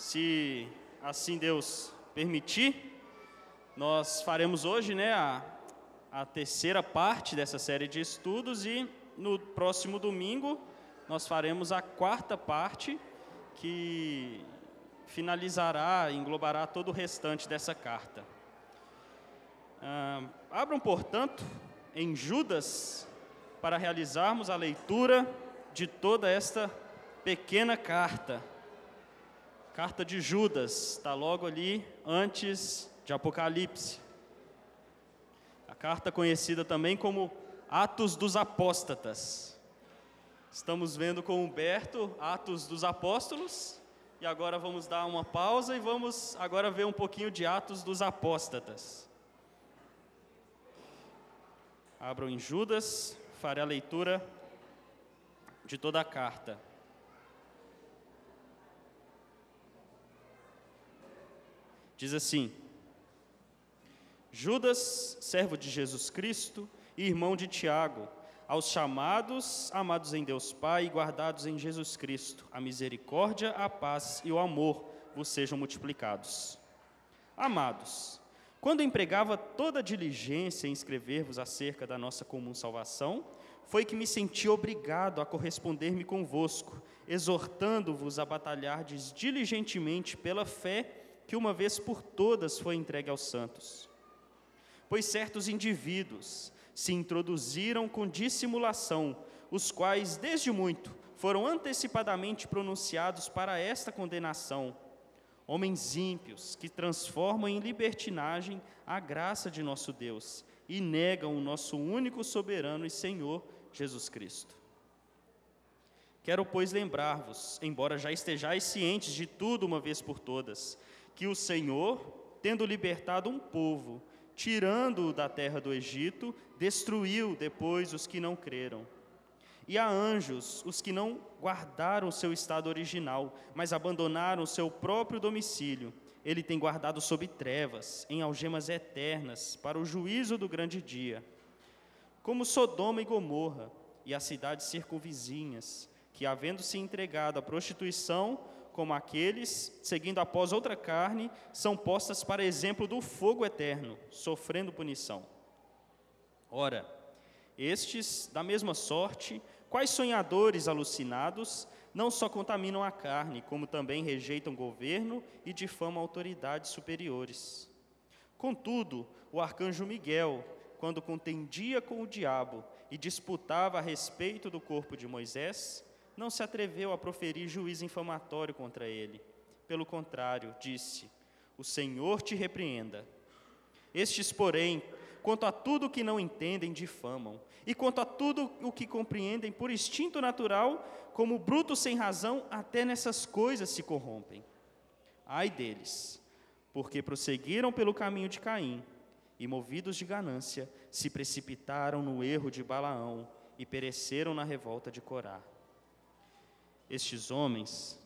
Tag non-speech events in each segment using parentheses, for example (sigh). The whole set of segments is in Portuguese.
Se assim Deus permitir, nós faremos hoje né, a, a terceira parte dessa série de estudos e no próximo domingo nós faremos a quarta parte que finalizará, englobará todo o restante dessa carta. Ah, abram, portanto, em Judas para realizarmos a leitura de toda esta pequena carta. Carta de Judas, está logo ali antes de Apocalipse. A carta conhecida também como Atos dos Apóstatas. Estamos vendo com Humberto Atos dos Apóstolos e agora vamos dar uma pausa e vamos agora ver um pouquinho de Atos dos Apóstatas. Abram em Judas, farei a leitura de toda a carta. Diz assim: Judas, servo de Jesus Cristo e irmão de Tiago, aos chamados, amados em Deus Pai e guardados em Jesus Cristo, a misericórdia, a paz e o amor vos sejam multiplicados. Amados, quando empregava toda diligência em escrever-vos acerca da nossa comum salvação, foi que me senti obrigado a corresponder-me convosco, exortando-vos a batalhardes diligentemente pela fé que uma vez por todas foi entregue aos santos. Pois certos indivíduos se introduziram com dissimulação, os quais, desde muito, foram antecipadamente pronunciados para esta condenação. Homens ímpios que transformam em libertinagem a graça de nosso Deus e negam o nosso único soberano e Senhor, Jesus Cristo. Quero, pois, lembrar-vos, embora já estejais cientes de tudo uma vez por todas, que o Senhor, tendo libertado um povo, tirando-o da terra do Egito, destruiu depois os que não creram. E a anjos, os que não guardaram seu estado original, mas abandonaram seu próprio domicílio, ele tem guardado sob trevas, em algemas eternas, para o juízo do grande dia. Como Sodoma e Gomorra, e as cidades circunvizinhas, que, havendo se entregado à prostituição, como aqueles, seguindo após outra carne, são postas para exemplo do fogo eterno, sofrendo punição. Ora, estes, da mesma sorte, quais sonhadores alucinados, não só contaminam a carne, como também rejeitam governo e difamam autoridades superiores. Contudo, o arcanjo Miguel, quando contendia com o diabo e disputava a respeito do corpo de Moisés, não se atreveu a proferir juízo infamatório contra ele. Pelo contrário, disse: O Senhor te repreenda. Estes, porém, quanto a tudo o que não entendem, difamam, e quanto a tudo o que compreendem por instinto natural, como brutos sem razão, até nessas coisas se corrompem. Ai deles, porque prosseguiram pelo caminho de Caim, e movidos de ganância, se precipitaram no erro de Balaão e pereceram na revolta de Corá. Estes homens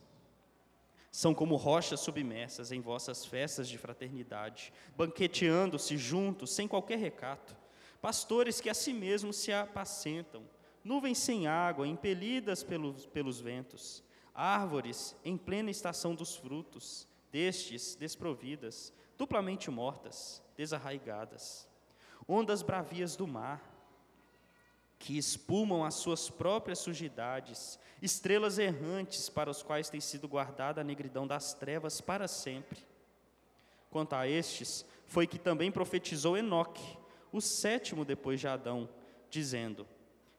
são como rochas submersas em vossas festas de fraternidade, banqueteando-se juntos sem qualquer recato, pastores que a si mesmos se apacentam, nuvens sem água, impelidas pelos, pelos ventos, árvores em plena estação dos frutos, destes desprovidas, duplamente mortas, desarraigadas, ondas bravias do mar, que espumam as suas próprias sujidades, estrelas errantes para os quais tem sido guardada a negridão das trevas para sempre. Quanto a estes, foi que também profetizou Enoque, o sétimo depois de Adão, dizendo: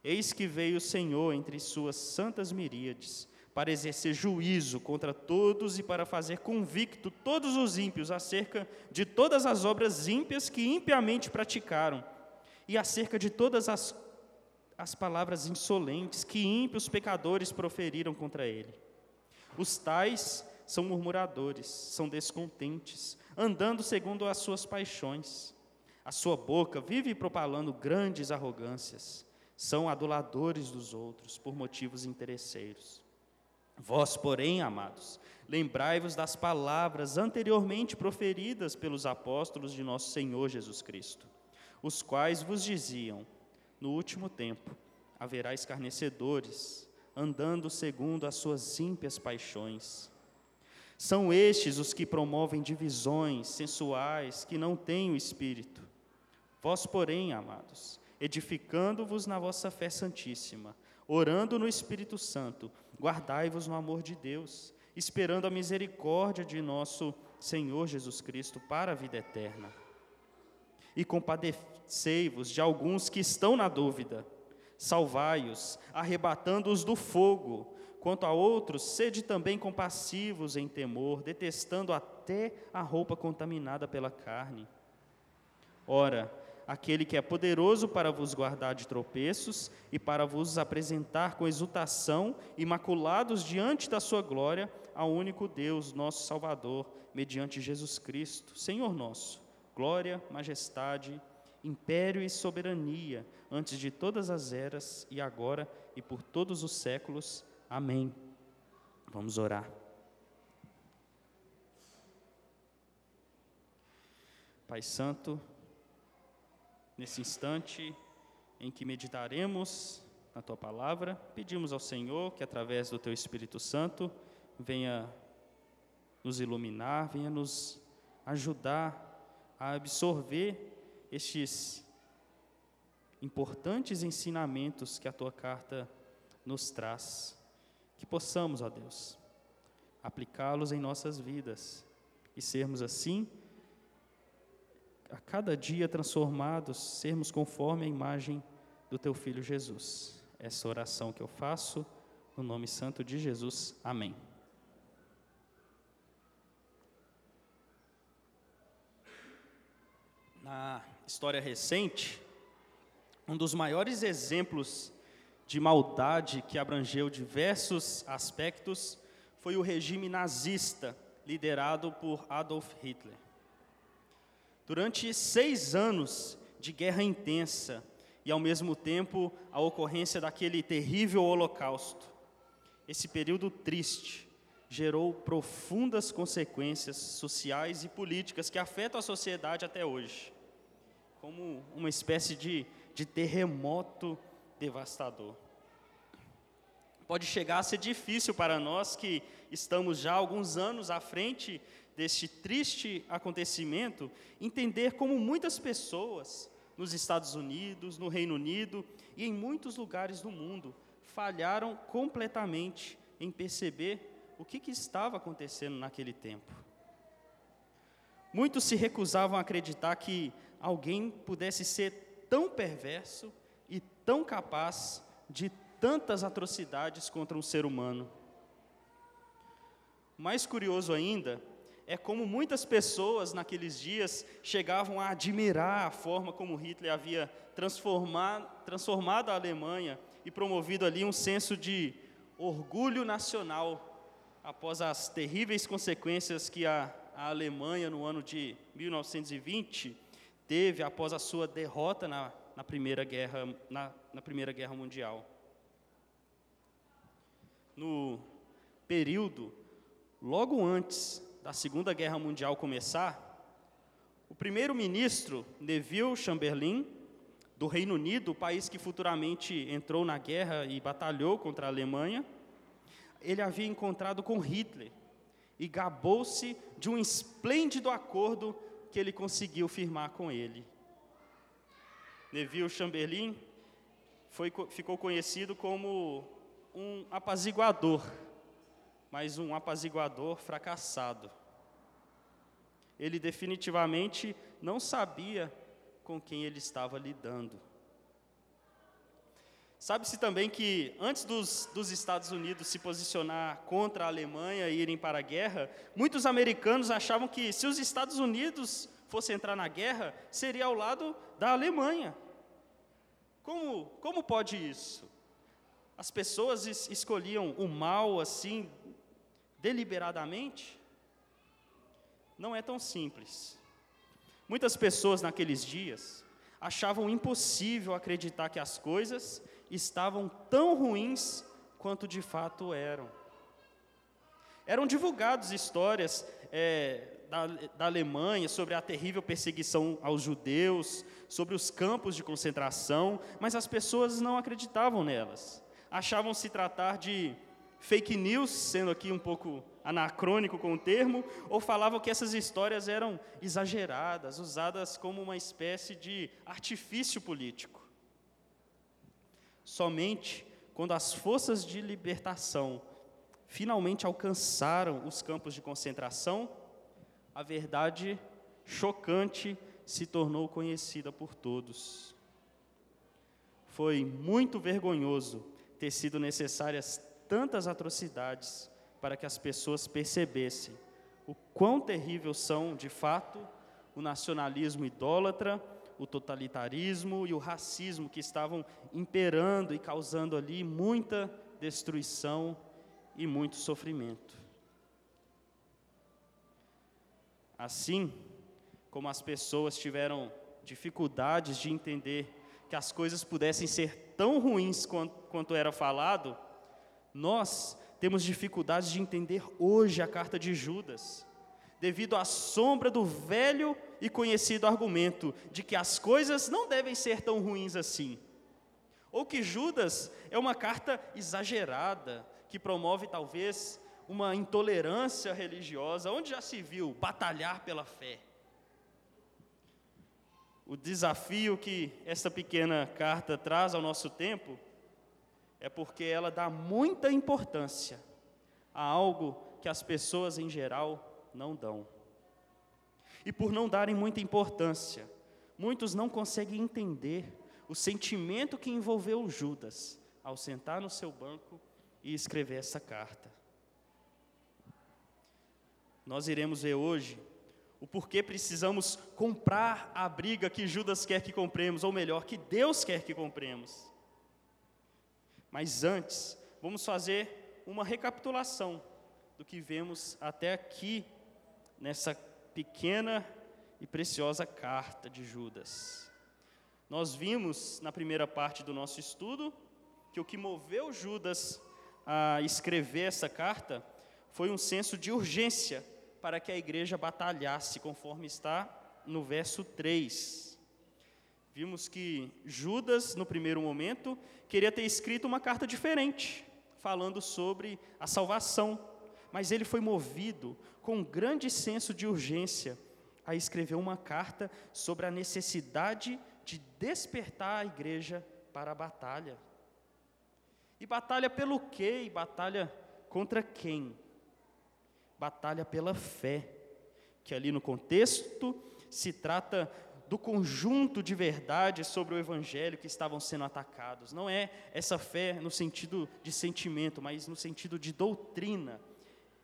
Eis que veio o Senhor entre suas santas miríades, para exercer juízo contra todos e para fazer convicto todos os ímpios acerca de todas as obras ímpias que impiamente praticaram, e acerca de todas as as palavras insolentes que ímpios pecadores proferiram contra ele. Os tais são murmuradores, são descontentes, andando segundo as suas paixões. A sua boca vive propalando grandes arrogâncias, são aduladores dos outros por motivos interesseiros. Vós, porém, amados, lembrai-vos das palavras anteriormente proferidas pelos apóstolos de nosso Senhor Jesus Cristo, os quais vos diziam: no último tempo haverá escarnecedores, andando segundo as suas ímpias paixões. São estes os que promovem divisões sensuais que não têm o espírito. Vós, porém, amados, edificando-vos na vossa fé santíssima, orando no Espírito Santo, guardai-vos no amor de Deus, esperando a misericórdia de nosso Senhor Jesus Cristo para a vida eterna. E compadecei-vos de alguns que estão na dúvida, salvai-os, arrebatando-os do fogo. Quanto a outros, sede também compassivos em temor, detestando até a roupa contaminada pela carne. Ora, aquele que é poderoso para vos guardar de tropeços e para vos apresentar com exultação, imaculados diante da sua glória, ao único Deus, nosso Salvador, mediante Jesus Cristo, Senhor nosso, glória, majestade, império e soberania, antes de todas as eras e agora e por todos os séculos. Amém. Vamos orar. Pai Santo, nesse instante em que meditaremos na tua palavra, pedimos ao Senhor que através do teu Espírito Santo venha nos iluminar, venha nos ajudar a absorver estes importantes ensinamentos que a tua carta nos traz que possamos, ó Deus, aplicá-los em nossas vidas e sermos assim, a cada dia transformados, sermos conforme a imagem do Teu Filho Jesus. Essa oração que eu faço, no nome santo de Jesus. Amém. Na história recente, um dos maiores exemplos de maldade que abrangeu diversos aspectos foi o regime nazista, liderado por Adolf Hitler. Durante seis anos de guerra intensa e, ao mesmo tempo, a ocorrência daquele terrível holocausto, esse período triste gerou profundas consequências sociais e políticas que afetam a sociedade até hoje, como uma espécie de, de terremoto devastador. Pode chegar a ser difícil para nós que estamos já alguns anos à frente deste triste acontecimento, entender como muitas pessoas nos Estados Unidos, no Reino Unido e em muitos lugares do mundo falharam completamente em perceber o que, que estava acontecendo naquele tempo. Muitos se recusavam a acreditar que alguém pudesse ser tão perverso e tão capaz de tantas atrocidades contra um ser humano. Mais curioso ainda é como muitas pessoas naqueles dias chegavam a admirar a forma como Hitler havia transformado, a Alemanha e promovido ali um senso de orgulho nacional após as terríveis consequências que a, a Alemanha, no ano de 1920, teve após a sua derrota na na Primeira Guerra, na, na Primeira Guerra Mundial. No período logo antes da Segunda Guerra Mundial começar, o primeiro-ministro Neville Chamberlain do Reino Unido, o país que futuramente entrou na guerra e batalhou contra a Alemanha, ele havia encontrado com Hitler e gabou-se de um esplêndido acordo que ele conseguiu firmar com ele. Neville Chamberlain foi, ficou conhecido como um apaziguador, mas um apaziguador fracassado. Ele definitivamente não sabia com quem ele estava lidando. Sabe-se também que antes dos, dos, Estados Unidos se posicionar contra a Alemanha e irem para a guerra, muitos americanos achavam que se os Estados Unidos fossem entrar na guerra, seria ao lado da Alemanha. Como, como pode isso? As pessoas es escolhiam o mal assim, deliberadamente? Não é tão simples. Muitas pessoas naqueles dias achavam impossível acreditar que as coisas estavam tão ruins quanto de fato eram. Eram divulgadas histórias é, da, da Alemanha sobre a terrível perseguição aos judeus, sobre os campos de concentração, mas as pessoas não acreditavam nelas. Achavam se tratar de fake news, sendo aqui um pouco anacrônico com o termo, ou falavam que essas histórias eram exageradas, usadas como uma espécie de artifício político. Somente quando as forças de libertação finalmente alcançaram os campos de concentração, a verdade chocante se tornou conhecida por todos. Foi muito vergonhoso ter sido necessárias tantas atrocidades para que as pessoas percebessem o quão terrível são, de fato, o nacionalismo idólatra, o totalitarismo e o racismo que estavam imperando e causando ali muita destruição e muito sofrimento. Assim como as pessoas tiveram dificuldades de entender que as coisas pudessem ser tão ruins quanto, quanto era falado, nós temos dificuldades de entender hoje a carta de Judas, devido à sombra do velho e conhecido argumento de que as coisas não devem ser tão ruins assim. Ou que Judas é uma carta exagerada, que promove talvez uma intolerância religiosa, onde já se viu batalhar pela fé. O desafio que esta pequena carta traz ao nosso tempo é porque ela dá muita importância a algo que as pessoas em geral não dão. E por não darem muita importância, muitos não conseguem entender o sentimento que envolveu Judas ao sentar no seu banco e escrever essa carta. Nós iremos ver hoje o porquê precisamos comprar a briga que Judas quer que compremos, ou melhor, que Deus quer que compremos. Mas antes, vamos fazer uma recapitulação do que vemos até aqui nessa pequena e preciosa carta de Judas. Nós vimos na primeira parte do nosso estudo que o que moveu Judas a escrever essa carta foi um senso de urgência para que a igreja batalhasse, conforme está no verso 3. Vimos que Judas, no primeiro momento, queria ter escrito uma carta diferente, falando sobre a salvação, mas ele foi movido com grande senso de urgência a escrever uma carta sobre a necessidade de despertar a igreja para a batalha. E batalha pelo quê? E batalha contra quem? Batalha pela fé, que ali no contexto se trata do conjunto de verdades sobre o Evangelho que estavam sendo atacados. Não é essa fé no sentido de sentimento, mas no sentido de doutrina.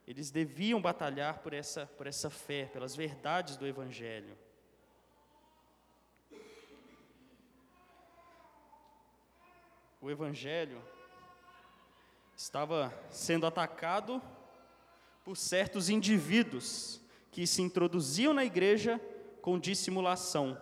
Eles deviam batalhar por essa, por essa fé, pelas verdades do Evangelho. O Evangelho estava sendo atacado por certos indivíduos que se introduziam na igreja com dissimulação.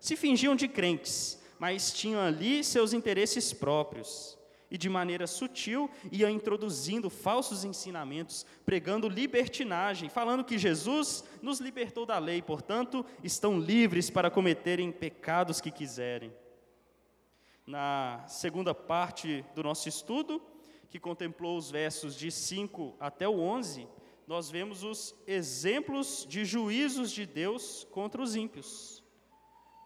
Se fingiam de crentes, mas tinham ali seus interesses próprios. E de maneira sutil ia introduzindo falsos ensinamentos, pregando libertinagem, falando que Jesus nos libertou da lei, portanto, estão livres para cometerem pecados que quiserem. Na segunda parte do nosso estudo, que contemplou os versos de 5 até o 11, nós vemos os exemplos de juízos de Deus contra os ímpios.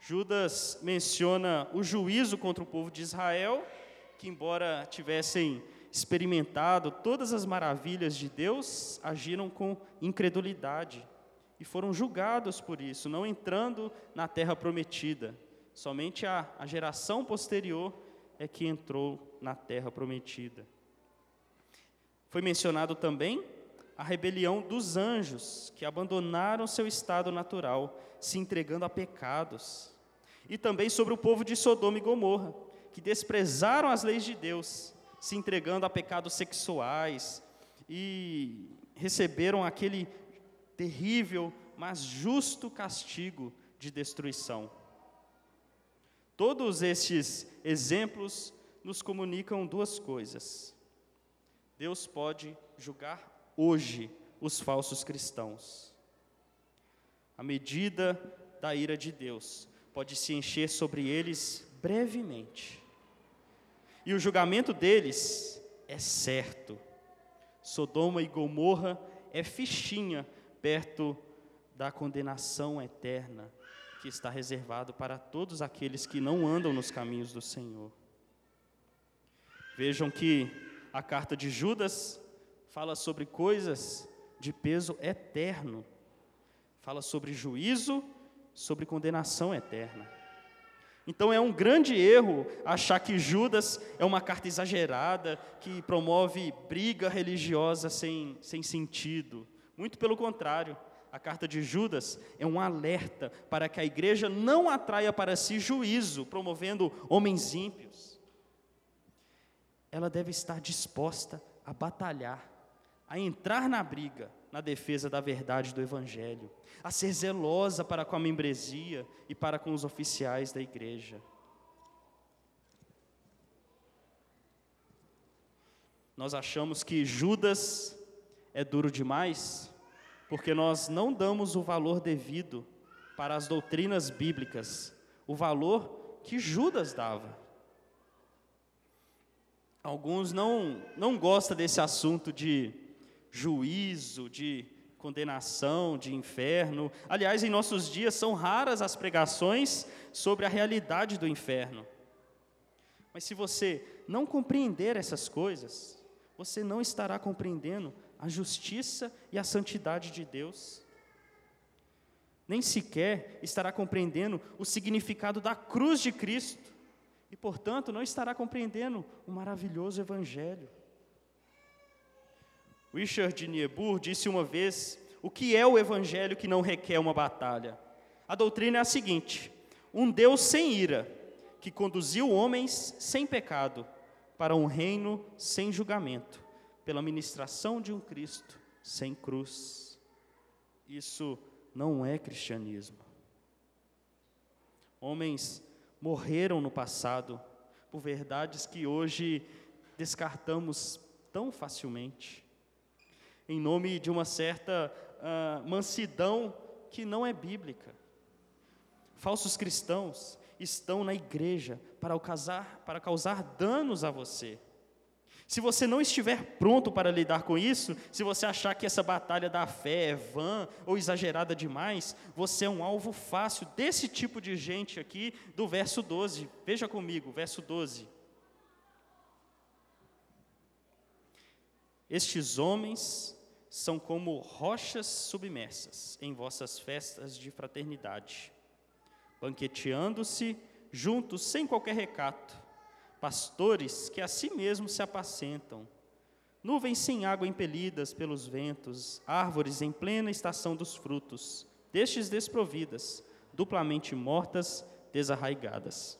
Judas menciona o juízo contra o povo de Israel, que, embora tivessem experimentado todas as maravilhas de Deus, agiram com incredulidade e foram julgados por isso, não entrando na terra prometida. Somente a, a geração posterior é que entrou na terra prometida. Foi mencionado também a rebelião dos anjos, que abandonaram seu estado natural, se entregando a pecados. E também sobre o povo de Sodoma e Gomorra, que desprezaram as leis de Deus, se entregando a pecados sexuais e receberam aquele terrível, mas justo castigo de destruição. Todos estes exemplos nos comunicam duas coisas. Deus pode julgar hoje os falsos cristãos. A medida da ira de Deus pode se encher sobre eles brevemente. E o julgamento deles é certo. Sodoma e Gomorra é fichinha perto da condenação eterna que está reservado para todos aqueles que não andam nos caminhos do Senhor. Vejam que a carta de Judas fala sobre coisas de peso eterno, fala sobre juízo, sobre condenação eterna. Então é um grande erro achar que Judas é uma carta exagerada, que promove briga religiosa sem, sem sentido. Muito pelo contrário, a carta de Judas é um alerta para que a igreja não atraia para si juízo, promovendo homens ímpios. Ela deve estar disposta a batalhar, a entrar na briga, na defesa da verdade do Evangelho, a ser zelosa para com a membresia e para com os oficiais da igreja. Nós achamos que Judas é duro demais, porque nós não damos o valor devido para as doutrinas bíblicas, o valor que Judas dava. Alguns não, não gostam desse assunto de juízo, de condenação, de inferno. Aliás, em nossos dias são raras as pregações sobre a realidade do inferno. Mas se você não compreender essas coisas, você não estará compreendendo a justiça e a santidade de Deus. Nem sequer estará compreendendo o significado da cruz de Cristo. E, portanto, não estará compreendendo o maravilhoso Evangelho. Richard Niebuhr disse uma vez: o que é o evangelho que não requer uma batalha? A doutrina é a seguinte: um Deus sem ira, que conduziu homens sem pecado para um reino sem julgamento, pela ministração de um Cristo sem cruz. Isso não é cristianismo. Homens morreram no passado por verdades que hoje descartamos tão facilmente em nome de uma certa uh, mansidão que não é bíblica. Falsos cristãos estão na igreja para causar, para causar danos a você. Se você não estiver pronto para lidar com isso, se você achar que essa batalha da fé é vã ou exagerada demais, você é um alvo fácil desse tipo de gente aqui do verso 12. Veja comigo, verso 12. Estes homens são como rochas submersas em vossas festas de fraternidade, banqueteando-se juntos sem qualquer recato, pastores que a si mesmos se apacentam, nuvens sem água impelidas pelos ventos, árvores em plena estação dos frutos, destes desprovidas, duplamente mortas, desarraigadas.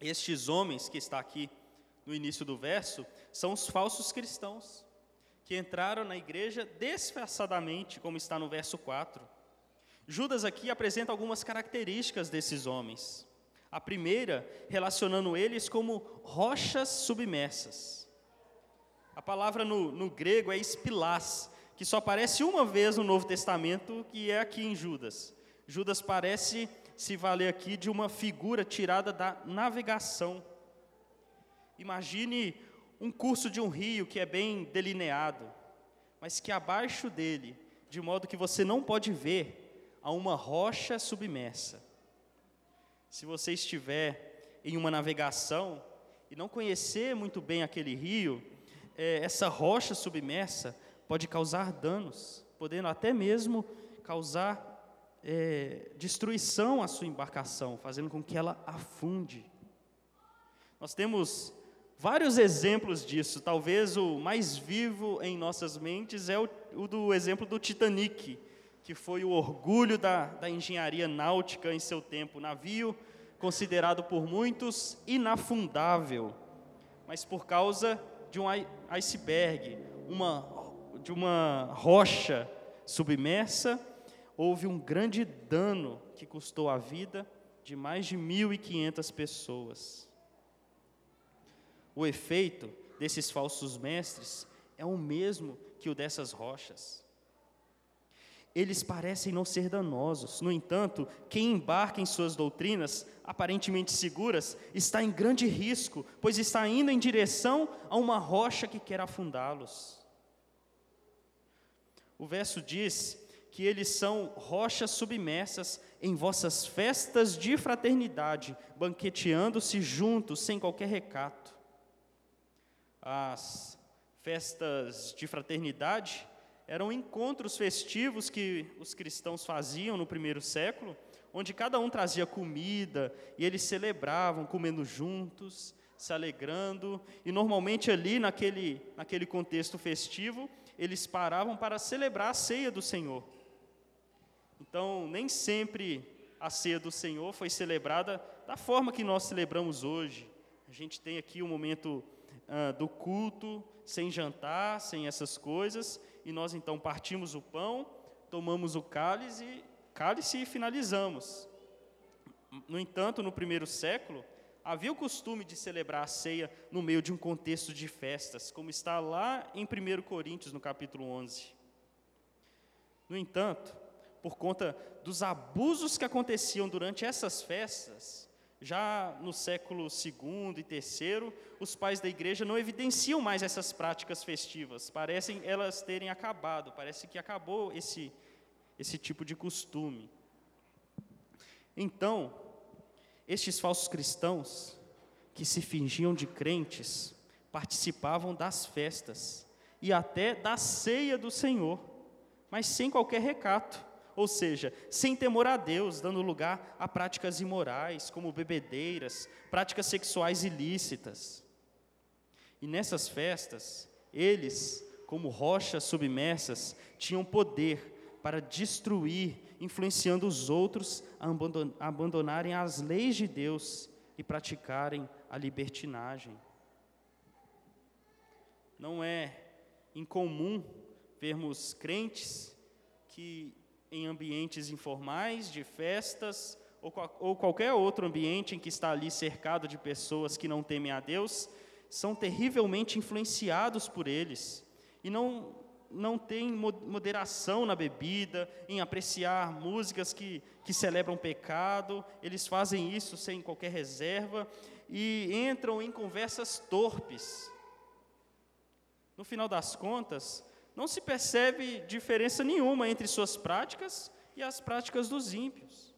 Estes homens que está aqui no início do verso, são os falsos cristãos, que entraram na igreja disfarçadamente, como está no verso 4. Judas aqui apresenta algumas características desses homens. A primeira, relacionando eles como rochas submersas. A palavra no, no grego é espilás, que só aparece uma vez no Novo Testamento, que é aqui em Judas. Judas parece se valer aqui de uma figura tirada da navegação Imagine um curso de um rio que é bem delineado, mas que abaixo dele, de modo que você não pode ver, há uma rocha submersa. Se você estiver em uma navegação e não conhecer muito bem aquele rio, é, essa rocha submersa pode causar danos, podendo até mesmo causar é, destruição à sua embarcação, fazendo com que ela afunde. Nós temos vários exemplos disso. Talvez o mais vivo em nossas mentes é o, o do exemplo do Titanic, que foi o orgulho da, da engenharia náutica em seu tempo. Navio considerado por muitos inafundável, mas por causa de um iceberg, uma, de uma rocha submersa, houve um grande dano que custou a vida de mais de 1.500 pessoas. O efeito desses falsos mestres é o mesmo que o dessas rochas. Eles parecem não ser danosos. No entanto, quem embarca em suas doutrinas, aparentemente seguras, está em grande risco, pois está indo em direção a uma rocha que quer afundá-los. O verso diz que eles são rochas submersas em vossas festas de fraternidade, banqueteando-se juntos sem qualquer recato. As festas de fraternidade eram encontros festivos que os cristãos faziam no primeiro século, onde cada um trazia comida e eles celebravam, comendo juntos, se alegrando, e normalmente ali naquele, naquele contexto festivo, eles paravam para celebrar a ceia do Senhor. Então, nem sempre a ceia do Senhor foi celebrada da forma que nós celebramos hoje. A gente tem aqui o momento ah, do culto, sem jantar, sem essas coisas, e nós então partimos o pão, tomamos o cálice, cálice e finalizamos. No entanto, no primeiro século, havia o costume de celebrar a ceia no meio de um contexto de festas, como está lá em 1 Coríntios, no capítulo 11. No entanto, por conta dos abusos que aconteciam durante essas festas, já no século II e III, os pais da igreja não evidenciam mais essas práticas festivas, parecem elas terem acabado, parece que acabou esse, esse tipo de costume. Então, estes falsos cristãos, que se fingiam de crentes, participavam das festas e até da ceia do Senhor, mas sem qualquer recato ou seja, sem temor a Deus, dando lugar a práticas imorais, como bebedeiras, práticas sexuais ilícitas. E nessas festas, eles, como rochas submersas, tinham poder para destruir, influenciando os outros a abandonarem as leis de Deus e praticarem a libertinagem. Não é incomum vermos crentes que em ambientes informais, de festas, ou, ou qualquer outro ambiente em que está ali cercado de pessoas que não temem a Deus, são terrivelmente influenciados por eles e não não têm moderação na bebida, em apreciar músicas que, que celebram pecado, eles fazem isso sem qualquer reserva e entram em conversas torpes. No final das contas, não se percebe diferença nenhuma entre suas práticas e as práticas dos ímpios.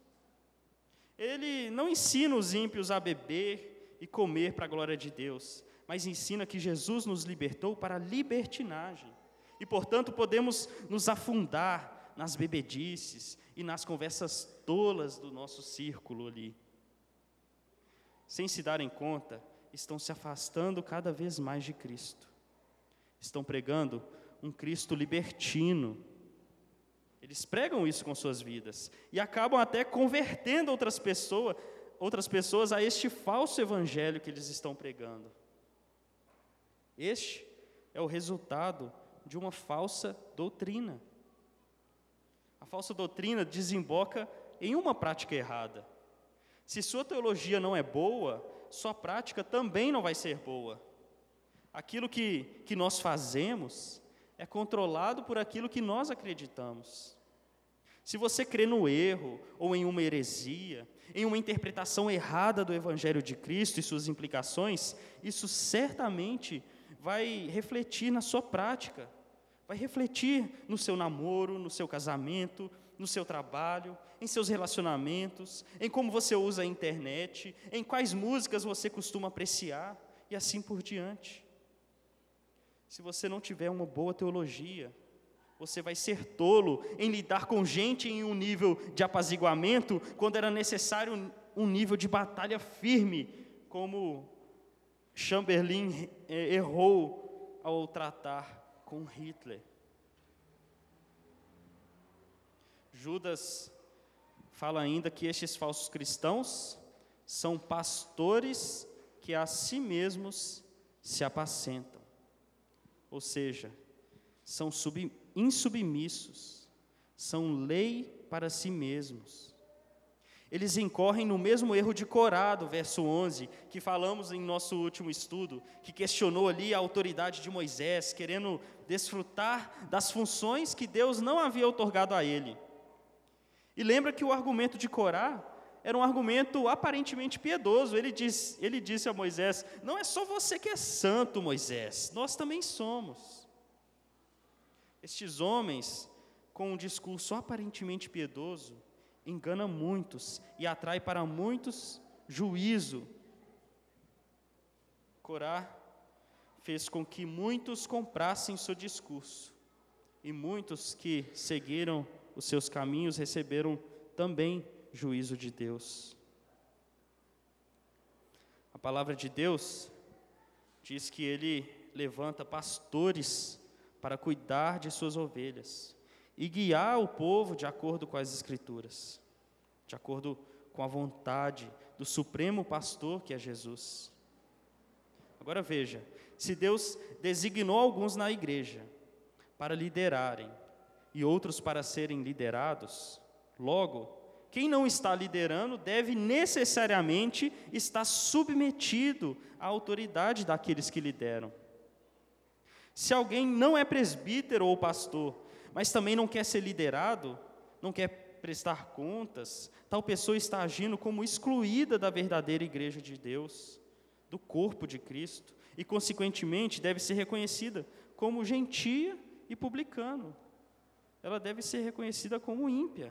Ele não ensina os ímpios a beber e comer para a glória de Deus, mas ensina que Jesus nos libertou para a libertinagem. E, portanto, podemos nos afundar nas bebedices e nas conversas tolas do nosso círculo ali. Sem se darem conta, estão se afastando cada vez mais de Cristo. Estão pregando um Cristo libertino. Eles pregam isso com suas vidas e acabam até convertendo outras pessoas, outras pessoas a este falso evangelho que eles estão pregando. Este é o resultado de uma falsa doutrina. A falsa doutrina desemboca em uma prática errada. Se sua teologia não é boa, sua prática também não vai ser boa. Aquilo que, que nós fazemos é controlado por aquilo que nós acreditamos. Se você crê no erro ou em uma heresia, em uma interpretação errada do Evangelho de Cristo e suas implicações, isso certamente vai refletir na sua prática, vai refletir no seu namoro, no seu casamento, no seu trabalho, em seus relacionamentos, em como você usa a internet, em quais músicas você costuma apreciar e assim por diante. Se você não tiver uma boa teologia, você vai ser tolo em lidar com gente em um nível de apaziguamento, quando era necessário um nível de batalha firme, como Chamberlain eh, errou ao tratar com Hitler. Judas fala ainda que estes falsos cristãos são pastores que a si mesmos se apacentam ou seja, são sub, insubmissos, são lei para si mesmos. eles incorrem no mesmo erro de Corá, do verso 11, que falamos em nosso último estudo, que questionou ali a autoridade de Moisés, querendo desfrutar das funções que Deus não havia otorgado a ele. E lembra que o argumento de Corá era um argumento aparentemente piedoso. Ele, diz, ele disse a Moisés: Não é só você que é santo, Moisés, nós também somos. Estes homens, com um discurso aparentemente piedoso, engana muitos e atrai para muitos juízo. Corá fez com que muitos comprassem seu discurso, e muitos que seguiram os seus caminhos receberam também juízo de Deus. A palavra de Deus diz que ele levanta pastores para cuidar de suas ovelhas e guiar o povo de acordo com as Escrituras, de acordo com a vontade do Supremo Pastor que é Jesus. Agora veja: se Deus designou alguns na igreja para liderarem e outros para serem liderados, logo, quem não está liderando deve necessariamente estar submetido à autoridade daqueles que lideram. Se alguém não é presbítero ou pastor, mas também não quer ser liderado, não quer prestar contas, tal pessoa está agindo como excluída da verdadeira igreja de Deus, do corpo de Cristo, e consequentemente deve ser reconhecida como gentia e publicano. Ela deve ser reconhecida como ímpia.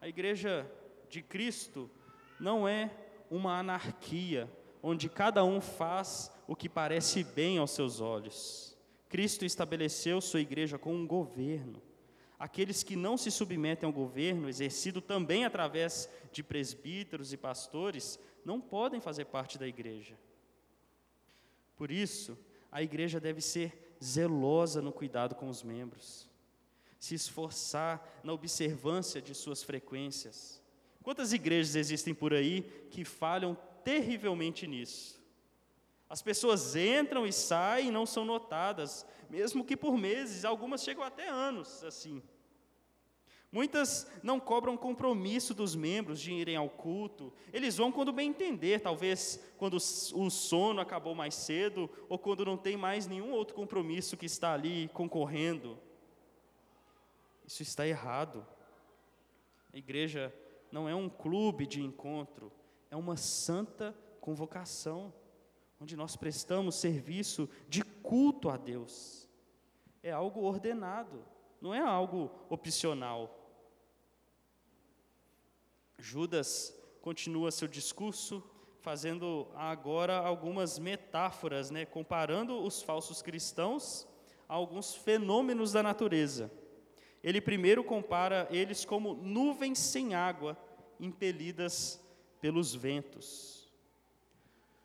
A igreja de Cristo não é uma anarquia, onde cada um faz o que parece bem aos seus olhos. Cristo estabeleceu sua igreja com um governo. Aqueles que não se submetem ao governo, exercido também através de presbíteros e pastores, não podem fazer parte da igreja. Por isso, a igreja deve ser zelosa no cuidado com os membros, se esforçar na observância de suas frequências. Quantas igrejas existem por aí que falham terrivelmente nisso? As pessoas entram e saem e não são notadas, mesmo que por meses, algumas chegam até anos assim. Muitas não cobram compromisso dos membros de irem ao culto, eles vão quando bem entender, talvez quando o sono acabou mais cedo, ou quando não tem mais nenhum outro compromisso que está ali concorrendo. Isso está errado. A igreja não é um clube de encontro, é uma santa convocação onde nós prestamos serviço de culto a Deus. É algo ordenado, não é algo opcional. Judas continua seu discurso fazendo agora algumas metáforas, né, comparando os falsos cristãos a alguns fenômenos da natureza. Ele primeiro compara eles como nuvens sem água impelidas pelos ventos.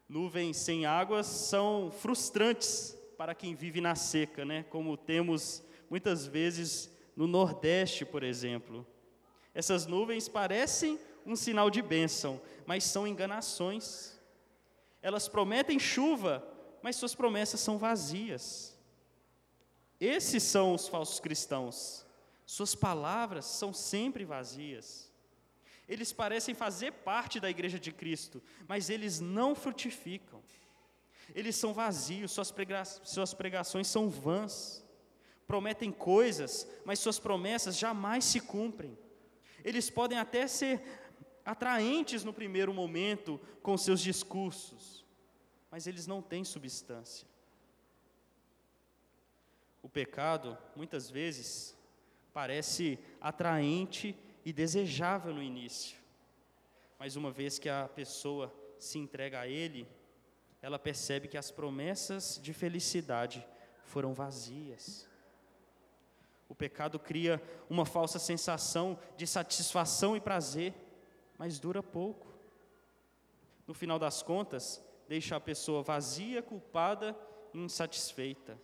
Nuvens sem águas são frustrantes para quem vive na seca, né? como temos muitas vezes no Nordeste, por exemplo. Essas nuvens parecem um sinal de bênção, mas são enganações. Elas prometem chuva, mas suas promessas são vazias. Esses são os falsos cristãos. Suas palavras são sempre vazias. Eles parecem fazer parte da igreja de Cristo, mas eles não frutificam. Eles são vazios, suas, prega suas pregações são vãs. Prometem coisas, mas suas promessas jamais se cumprem. Eles podem até ser atraentes no primeiro momento com seus discursos, mas eles não têm substância. O pecado, muitas vezes, parece atraente e desejável no início. Mas uma vez que a pessoa se entrega a Ele, ela percebe que as promessas de felicidade foram vazias. O pecado cria uma falsa sensação de satisfação e prazer, mas dura pouco. No final das contas, deixa a pessoa vazia, culpada e insatisfeita.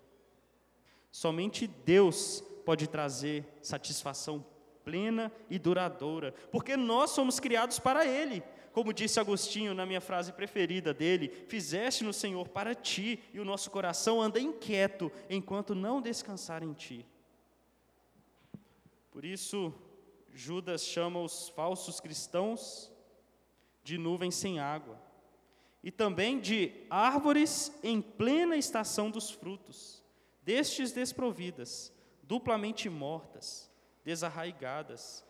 Somente Deus pode trazer satisfação plena e duradoura, porque nós somos criados para Ele. Como disse Agostinho na minha frase preferida dele: Fizeste no Senhor para ti, e o nosso coração anda inquieto enquanto não descansar em ti. Por isso, Judas chama os falsos cristãos de nuvens sem água e também de árvores em plena estação dos frutos, destes desprovidas, duplamente mortas, desarraigadas.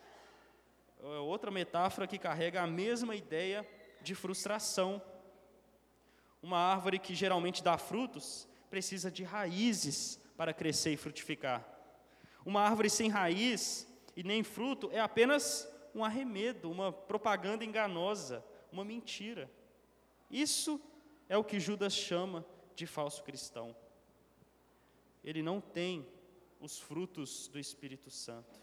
É outra metáfora que carrega a mesma ideia de frustração. Uma árvore que geralmente dá frutos precisa de raízes para crescer e frutificar. Uma árvore sem raiz e nem fruto é apenas um arremedo, uma propaganda enganosa, uma mentira. Isso é o que Judas chama de falso cristão. Ele não tem os frutos do Espírito Santo.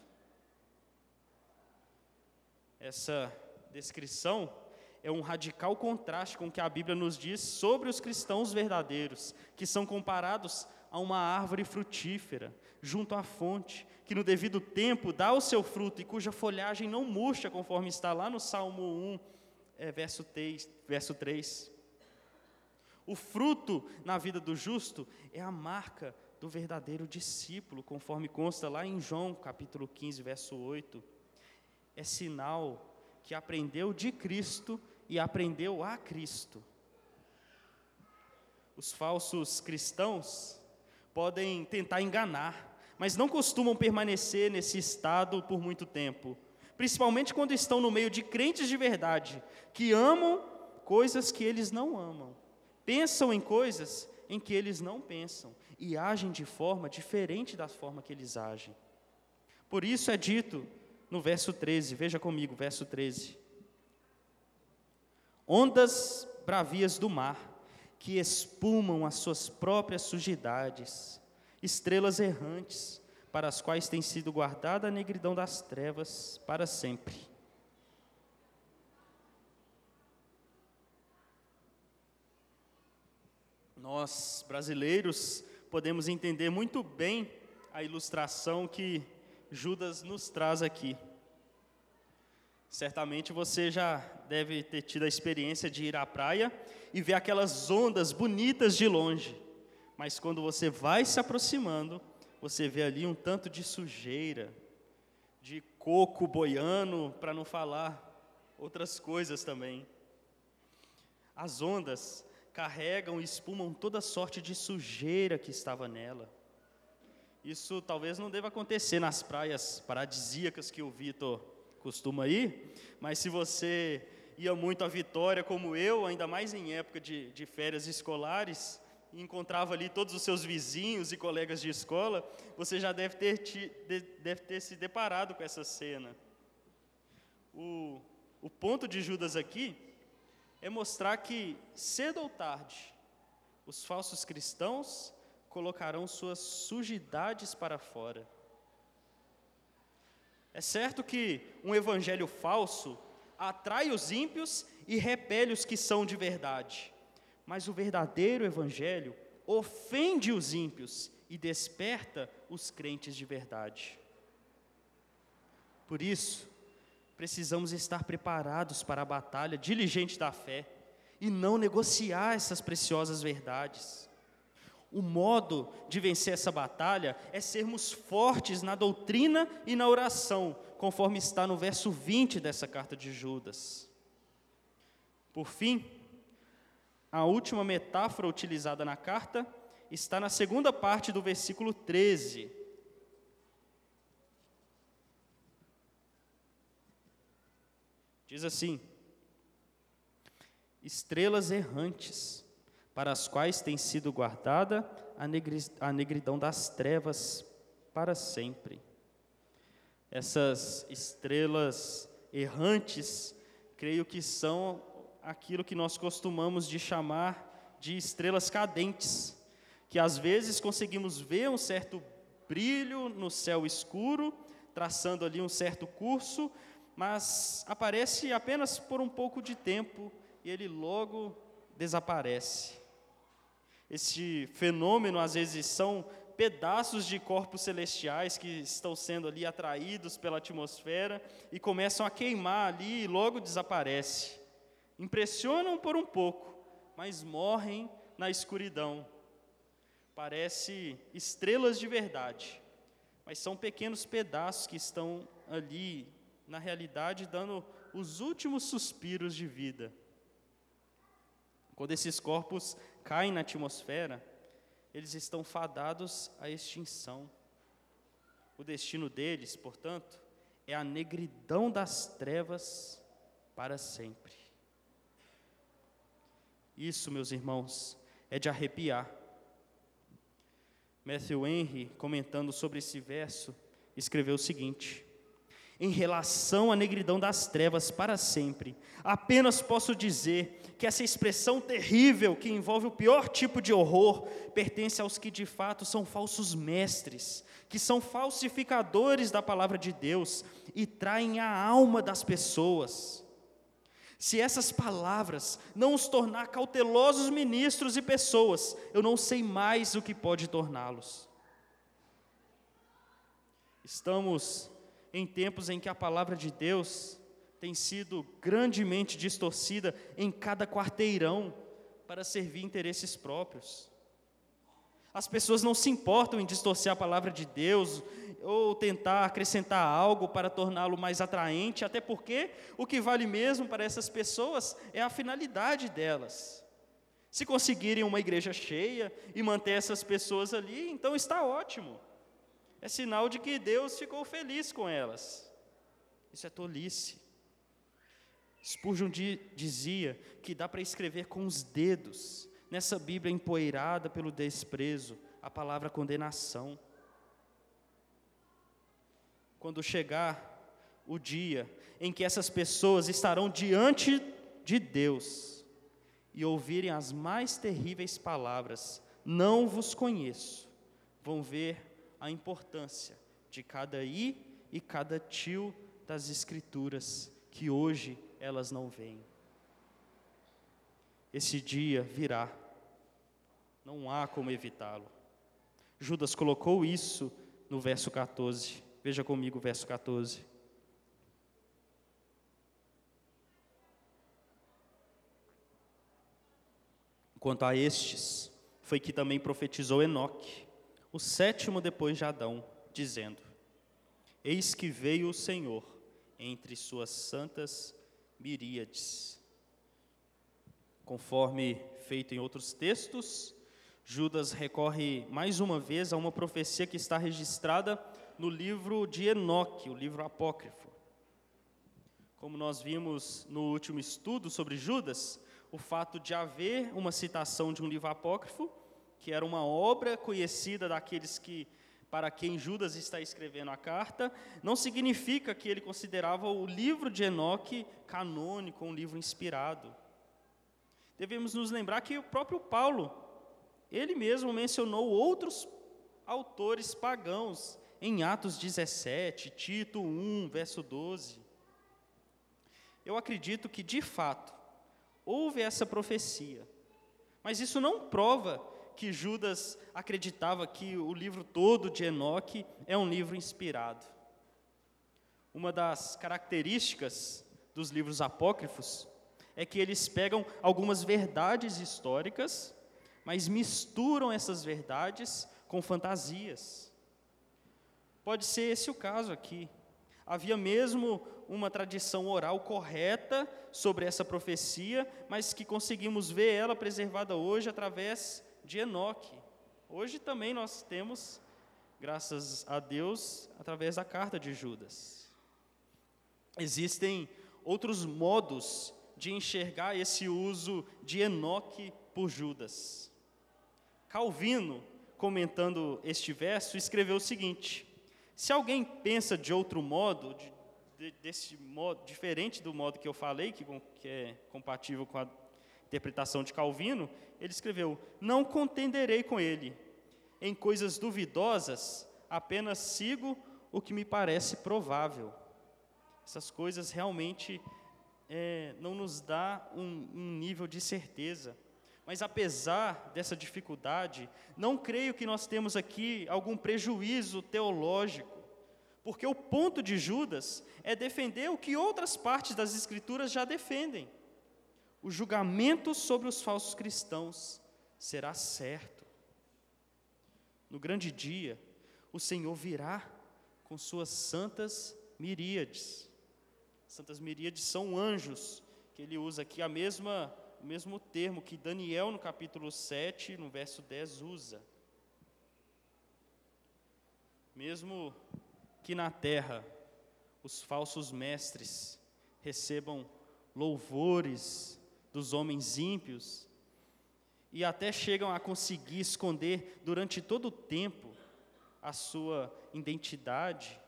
Essa descrição é um radical contraste com o que a Bíblia nos diz sobre os cristãos verdadeiros, que são comparados a uma árvore frutífera, junto à fonte, que no devido tempo dá o seu fruto e cuja folhagem não murcha, conforme está lá no Salmo 1, é, verso, 3, verso 3. O fruto na vida do justo é a marca do verdadeiro discípulo, conforme consta lá em João capítulo 15, verso 8. É sinal que aprendeu de Cristo e aprendeu a Cristo. Os falsos cristãos podem tentar enganar, mas não costumam permanecer nesse estado por muito tempo principalmente quando estão no meio de crentes de verdade, que amam coisas que eles não amam, pensam em coisas em que eles não pensam e agem de forma diferente da forma que eles agem. Por isso é dito no verso 13, veja comigo, verso 13: Ondas bravias do mar, que espumam as suas próprias sujidades, estrelas errantes, para as quais tem sido guardada a negridão das trevas para sempre. Nós, brasileiros, podemos entender muito bem a ilustração que Judas nos traz aqui. Certamente você já deve ter tido a experiência de ir à praia e ver aquelas ondas bonitas de longe, mas quando você vai se aproximando, você vê ali um tanto de sujeira, de coco boiando, para não falar outras coisas também. As ondas carregam e espumam toda sorte de sujeira que estava nela. Isso talvez não deva acontecer nas praias paradisíacas que o Vitor costuma ir, mas se você ia muito à Vitória como eu, ainda mais em época de, de férias escolares, e encontrava ali todos os seus vizinhos e colegas de escola, você já deve ter, te, deve ter se deparado com essa cena. O, o ponto de Judas aqui é mostrar que, cedo ou tarde, os falsos cristãos colocarão suas sujidades para fora. É certo que um evangelho falso atrai os ímpios e repele os que são de verdade. Mas o verdadeiro evangelho ofende os ímpios e desperta os crentes de verdade. Por isso, precisamos estar preparados para a batalha diligente da fé e não negociar essas preciosas verdades. O modo de vencer essa batalha é sermos fortes na doutrina e na oração, conforme está no verso 20 dessa carta de Judas. Por fim, a última metáfora utilizada na carta está na segunda parte do versículo 13. Diz assim: Estrelas errantes, para as quais tem sido guardada a negridão das trevas para sempre. Essas estrelas errantes, creio que são aquilo que nós costumamos de chamar de estrelas cadentes, que às vezes conseguimos ver um certo brilho no céu escuro, traçando ali um certo curso, mas aparece apenas por um pouco de tempo e ele logo desaparece. Esse fenômeno às vezes são pedaços de corpos celestiais que estão sendo ali atraídos pela atmosfera e começam a queimar ali e logo desaparece. Impressionam por um pouco, mas morrem na escuridão. Parece estrelas de verdade, mas são pequenos pedaços que estão ali na realidade, dando os últimos suspiros de vida. Quando esses corpos caem na atmosfera, eles estão fadados à extinção. O destino deles, portanto, é a negridão das trevas para sempre. Isso, meus irmãos, é de arrepiar. Matthew Henry, comentando sobre esse verso, escreveu o seguinte: Em relação à negridão das trevas para sempre, apenas posso dizer que essa expressão terrível, que envolve o pior tipo de horror, pertence aos que de fato são falsos mestres, que são falsificadores da palavra de Deus e traem a alma das pessoas. Se essas palavras não os tornar cautelosos ministros e pessoas, eu não sei mais o que pode torná-los. Estamos em tempos em que a palavra de Deus tem sido grandemente distorcida em cada quarteirão para servir interesses próprios. As pessoas não se importam em distorcer a palavra de Deus ou tentar acrescentar algo para torná-lo mais atraente, até porque o que vale mesmo para essas pessoas é a finalidade delas. Se conseguirem uma igreja cheia e manter essas pessoas ali, então está ótimo. É sinal de que Deus ficou feliz com elas. Isso é tolice. Spurgeon dizia que dá para escrever com os dedos nessa Bíblia empoeirada pelo desprezo a palavra condenação. Quando chegar o dia em que essas pessoas estarão diante de Deus e ouvirem as mais terríveis palavras: Não vos conheço, vão ver a importância de cada i e cada tio das Escrituras que hoje elas não veem. Esse dia virá, não há como evitá-lo. Judas colocou isso no verso 14. Veja comigo o verso 14. Quanto a estes, foi que também profetizou Enoque, o sétimo depois de Adão, dizendo: Eis que veio o Senhor entre suas santas miríades. Conforme feito em outros textos, Judas recorre mais uma vez a uma profecia que está registrada no livro de Enoque, o livro apócrifo. Como nós vimos no último estudo sobre Judas, o fato de haver uma citação de um livro apócrifo, que era uma obra conhecida daqueles que para quem Judas está escrevendo a carta, não significa que ele considerava o livro de Enoque canônico, um livro inspirado. Devemos nos lembrar que o próprio Paulo, ele mesmo mencionou outros autores pagãos em Atos 17, Tito 1, verso 12. Eu acredito que, de fato, houve essa profecia, mas isso não prova que Judas acreditava que o livro todo de Enoque é um livro inspirado. Uma das características dos livros apócrifos é que eles pegam algumas verdades históricas, mas misturam essas verdades com fantasias. Pode ser esse o caso aqui. Havia mesmo uma tradição oral correta sobre essa profecia, mas que conseguimos ver ela preservada hoje através de Enoque. Hoje também nós temos, graças a Deus, através da carta de Judas. Existem outros modos de enxergar esse uso de Enoque por Judas. Calvino, comentando este verso, escreveu o seguinte: Se alguém pensa de outro modo, de, de, desse modo, diferente do modo que eu falei, que, que é compatível com a interpretação de Calvino, ele escreveu: Não contenderei com ele. Em coisas duvidosas, apenas sigo o que me parece provável. Essas coisas realmente é, não nos dá um, um nível de certeza. Mas apesar dessa dificuldade, não creio que nós temos aqui algum prejuízo teológico, porque o ponto de Judas é defender o que outras partes das Escrituras já defendem o julgamento sobre os falsos cristãos será certo. No grande dia, o Senhor virá com suas santas miríades. Santas miríades são anjos, que ele usa aqui a mesma, o mesmo termo que Daniel, no capítulo 7, no verso 10, usa. Mesmo que na terra os falsos mestres recebam louvores dos homens ímpios e até chegam a conseguir esconder durante todo o tempo a sua identidade,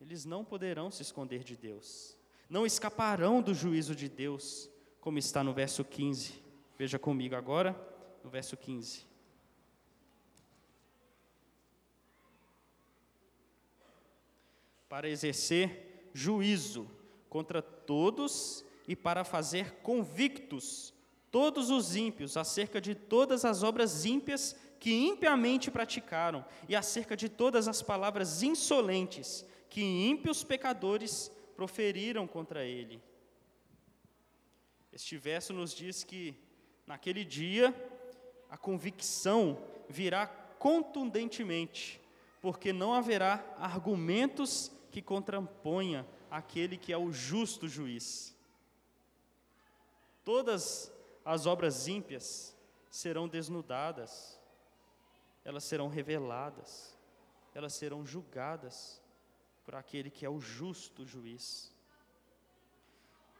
eles não poderão se esconder de Deus, não escaparão do juízo de Deus, como está no verso 15. Veja comigo agora, no verso 15. Para exercer juízo contra todos e para fazer convictos todos os ímpios acerca de todas as obras ímpias que impiamente praticaram e acerca de todas as palavras insolentes que ímpios pecadores proferiram contra ele. Este verso nos diz que naquele dia a convicção virá contundentemente, porque não haverá argumentos que contraponha aquele que é o justo juiz. Todas as obras ímpias serão desnudadas, elas serão reveladas, elas serão julgadas por aquele que é o justo juiz.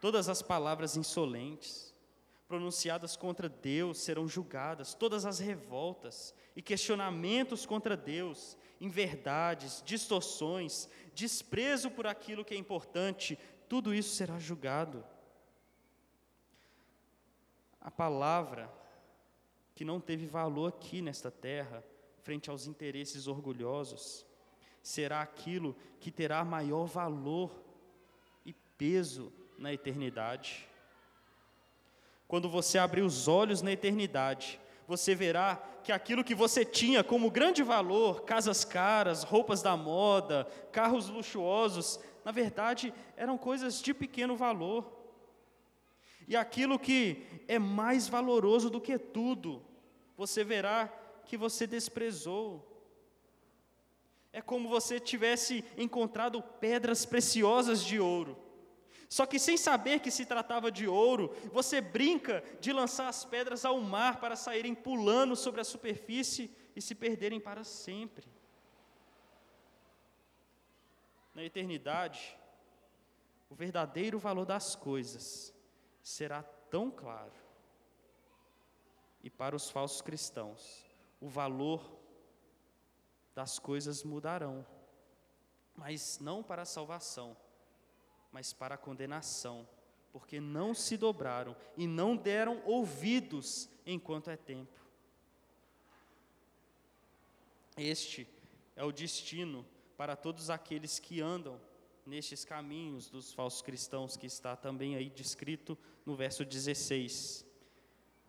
Todas as palavras insolentes, pronunciadas contra Deus, serão julgadas, todas as revoltas e questionamentos contra Deus, inverdades, distorções, desprezo por aquilo que é importante, tudo isso será julgado a palavra que não teve valor aqui nesta terra, frente aos interesses orgulhosos, será aquilo que terá maior valor e peso na eternidade. Quando você abrir os olhos na eternidade, você verá que aquilo que você tinha como grande valor, casas caras, roupas da moda, carros luxuosos, na verdade eram coisas de pequeno valor. E aquilo que é mais valoroso do que tudo, você verá que você desprezou. É como você tivesse encontrado pedras preciosas de ouro. Só que sem saber que se tratava de ouro, você brinca de lançar as pedras ao mar para saírem pulando sobre a superfície e se perderem para sempre. Na eternidade, o verdadeiro valor das coisas será tão claro. E para os falsos cristãos, o valor das coisas mudarão, mas não para a salvação, mas para a condenação, porque não se dobraram e não deram ouvidos enquanto é tempo. Este é o destino para todos aqueles que andam nestes caminhos dos falsos cristãos, que está também aí descrito no verso 16.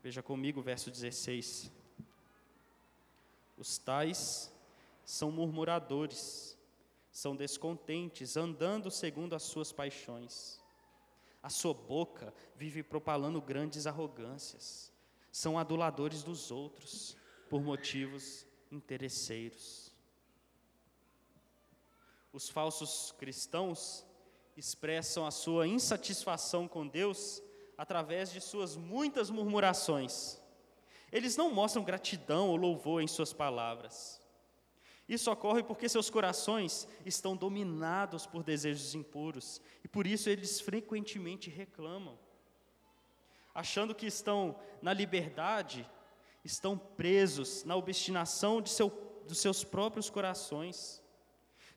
Veja comigo o verso 16. Os tais são murmuradores, são descontentes, andando segundo as suas paixões. A sua boca vive propalando grandes arrogâncias. São aduladores dos outros por motivos interesseiros. Os falsos cristãos expressam a sua insatisfação com Deus através de suas muitas murmurações. Eles não mostram gratidão ou louvor em suas palavras. Isso ocorre porque seus corações estão dominados por desejos impuros e por isso eles frequentemente reclamam. Achando que estão na liberdade, estão presos na obstinação de seu, dos seus próprios corações.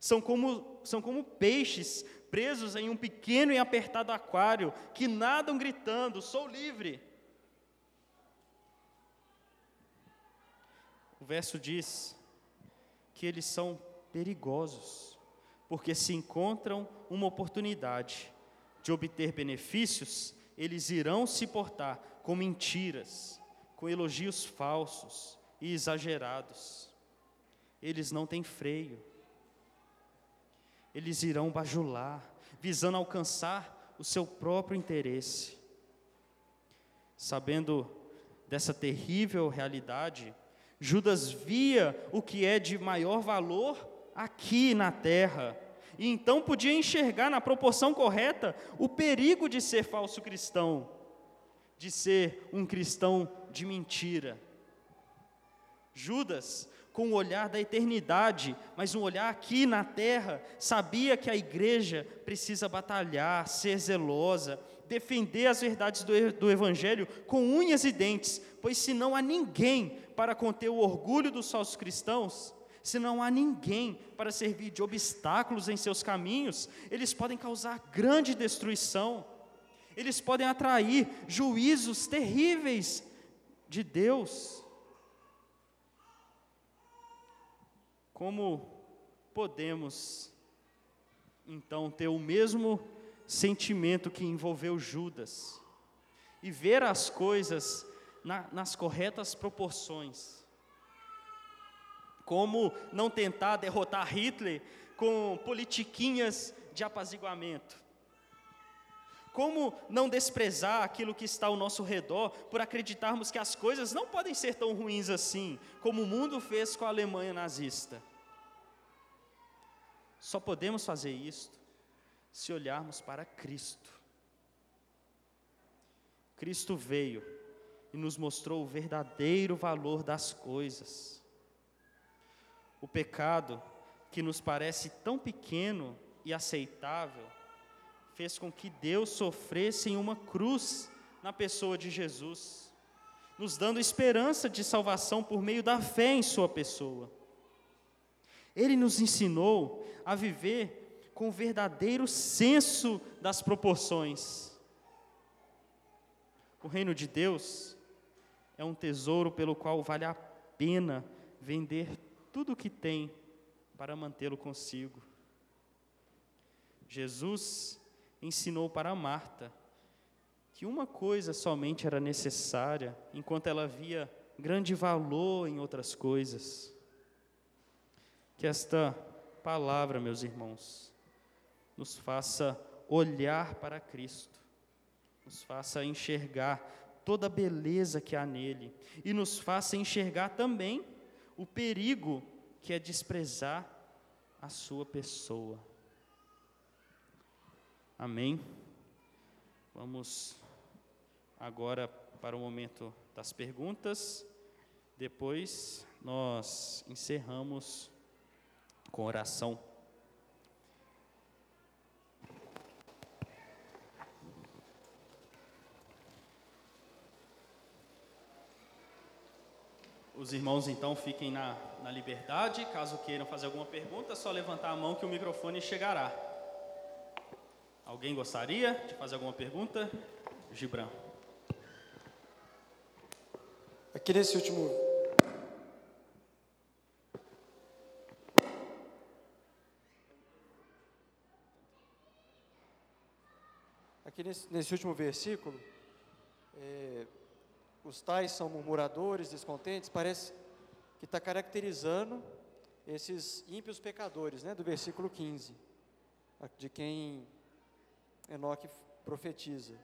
São como, são como peixes presos em um pequeno e apertado aquário que nadam gritando: Sou livre. O verso diz que eles são perigosos, porque se encontram uma oportunidade de obter benefícios, eles irão se portar com mentiras, com elogios falsos e exagerados. Eles não têm freio eles irão bajular, visando alcançar o seu próprio interesse. Sabendo dessa terrível realidade, Judas via o que é de maior valor aqui na terra e então podia enxergar na proporção correta o perigo de ser falso cristão, de ser um cristão de mentira. Judas, com o olhar da eternidade, mas um olhar aqui na terra, sabia que a igreja precisa batalhar, ser zelosa, defender as verdades do, do Evangelho com unhas e dentes, pois se não há ninguém para conter o orgulho dos falsos cristãos, se não há ninguém para servir de obstáculos em seus caminhos, eles podem causar grande destruição, eles podem atrair juízos terríveis de Deus. Como podemos então ter o mesmo sentimento que envolveu Judas e ver as coisas na, nas corretas proporções. Como não tentar derrotar Hitler com politiquinhas de apaziguamento. Como não desprezar aquilo que está ao nosso redor por acreditarmos que as coisas não podem ser tão ruins assim, como o mundo fez com a Alemanha nazista. Só podemos fazer isto se olharmos para Cristo. Cristo veio e nos mostrou o verdadeiro valor das coisas. O pecado, que nos parece tão pequeno e aceitável, fez com que Deus sofresse em uma cruz na pessoa de Jesus, nos dando esperança de salvação por meio da fé em Sua pessoa. Ele nos ensinou a viver com o verdadeiro senso das proporções. O reino de Deus é um tesouro pelo qual vale a pena vender tudo o que tem para mantê-lo consigo. Jesus ensinou para Marta que uma coisa somente era necessária, enquanto ela via grande valor em outras coisas. Que esta palavra, meus irmãos, nos faça olhar para Cristo, nos faça enxergar toda a beleza que há nele e nos faça enxergar também o perigo que é desprezar a sua pessoa. Amém? Vamos agora para o momento das perguntas. Depois nós encerramos com oração. Os irmãos então fiquem na, na liberdade. Caso queiram fazer alguma pergunta, é só levantar a mão que o microfone chegará. Alguém gostaria de fazer alguma pergunta? Gibran. Aqui nesse último. Aqui nesse, nesse último versículo, é, os tais são murmuradores, descontentes, parece que está caracterizando esses ímpios pecadores, né, do versículo 15, de quem Enoque profetiza.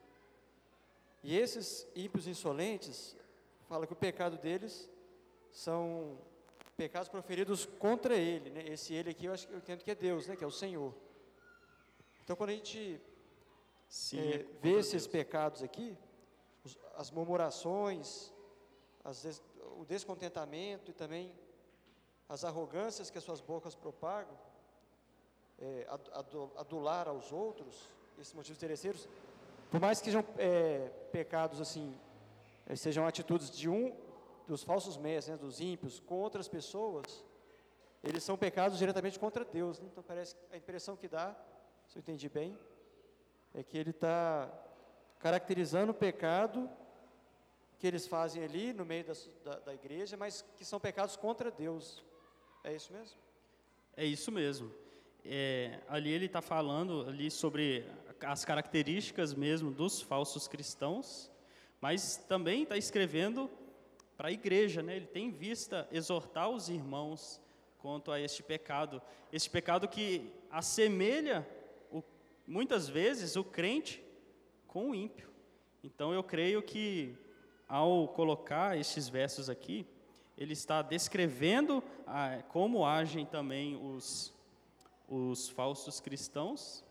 E esses ímpios insolentes, fala que o pecado deles são pecados proferidos contra ele, né? Esse ele aqui eu acho eu entendo que é Deus, né? Que é o Senhor. Então quando a gente Sim, é, é vê esses Deus. pecados aqui, as murmurações, as, o descontentamento e também as arrogâncias que as suas bocas propagam, é, adular aos outros, esses motivos terceiros, por mais que sejam é, pecados assim, é, sejam atitudes de um dos falsos mestres, né, dos ímpios, com outras pessoas, eles são pecados diretamente contra Deus. Né? Então parece a impressão que dá, se eu entendi bem, é que ele está caracterizando o pecado que eles fazem ali no meio da, da, da igreja, mas que são pecados contra Deus. É isso mesmo? É isso mesmo. É, ali ele está falando ali sobre as características mesmo dos falsos cristãos, mas também está escrevendo para a igreja, né? Ele tem vista exortar os irmãos quanto a este pecado, este pecado que assemelha o, muitas vezes o crente com o ímpio. Então eu creio que ao colocar estes versos aqui, ele está descrevendo ah, como agem também os, os falsos cristãos,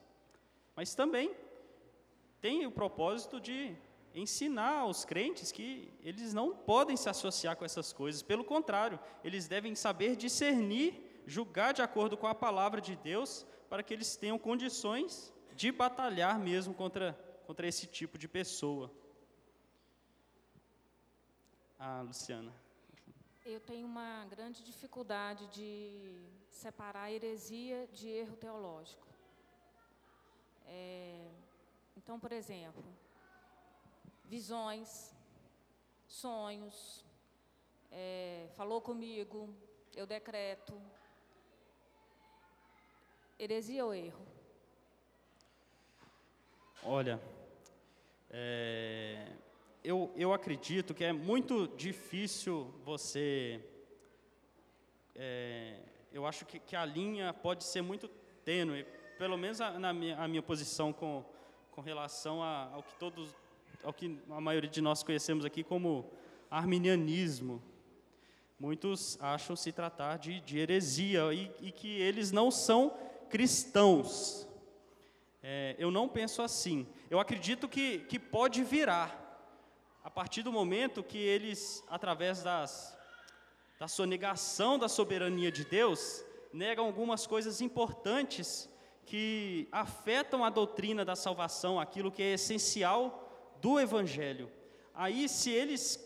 mas também tem o propósito de ensinar aos crentes que eles não podem se associar com essas coisas, pelo contrário, eles devem saber discernir, julgar de acordo com a palavra de Deus, para que eles tenham condições de batalhar mesmo contra, contra esse tipo de pessoa. Ah, Luciana. Eu tenho uma grande dificuldade de separar heresia de erro teológico. É, então, por exemplo, visões, sonhos, é, falou comigo, eu decreto. Heresia ou erro? Olha, é, eu, eu acredito que é muito difícil você. É, eu acho que, que, a linha pode ser muito tênue, pelo menos a, na minha, a minha posição com, com relação a, ao que todos, ao que a maioria de nós conhecemos aqui como arminianismo. Muitos acham se tratar de, de heresia e, e, que eles não são cristãos. É, eu não penso assim. Eu acredito que, que pode virar a partir do momento que eles, através das, da sonegação da soberania de Deus, negam algumas coisas importantes que afetam a doutrina da salvação, aquilo que é essencial do Evangelho. Aí, se eles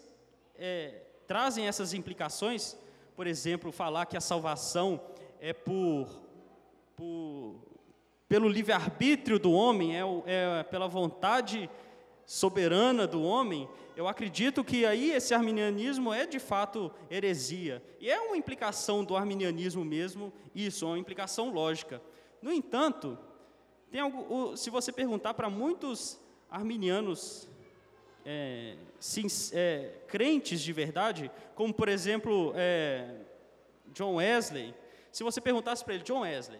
é, trazem essas implicações, por exemplo, falar que a salvação é por, por pelo livre-arbítrio do homem, é, é pela vontade soberana do homem, eu acredito que aí esse arminianismo é de fato heresia. E é uma implicação do arminianismo mesmo, isso, é uma implicação lógica. No entanto, tem algo, se você perguntar para muitos arminianos é, sim, é, crentes de verdade, como por exemplo é, John Wesley, se você perguntasse para ele, John Wesley,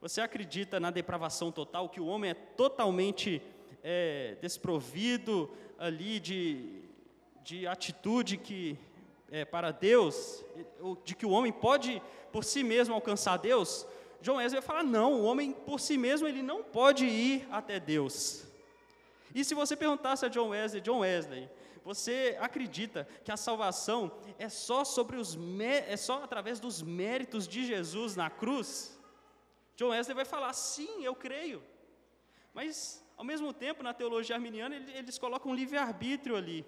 você acredita na depravação total, que o homem é totalmente é, desprovido ali de, de atitude que é, para Deus, de que o homem pode por si mesmo alcançar Deus, John Wesley vai falar: não, o homem por si mesmo ele não pode ir até Deus. E se você perguntasse a John Wesley, John Wesley, você acredita que a salvação é só sobre os é só através dos méritos de Jesus na cruz? John Wesley vai falar: sim, eu creio. Mas ao mesmo tempo, na teologia arminiana, eles colocam livre-arbítrio ali.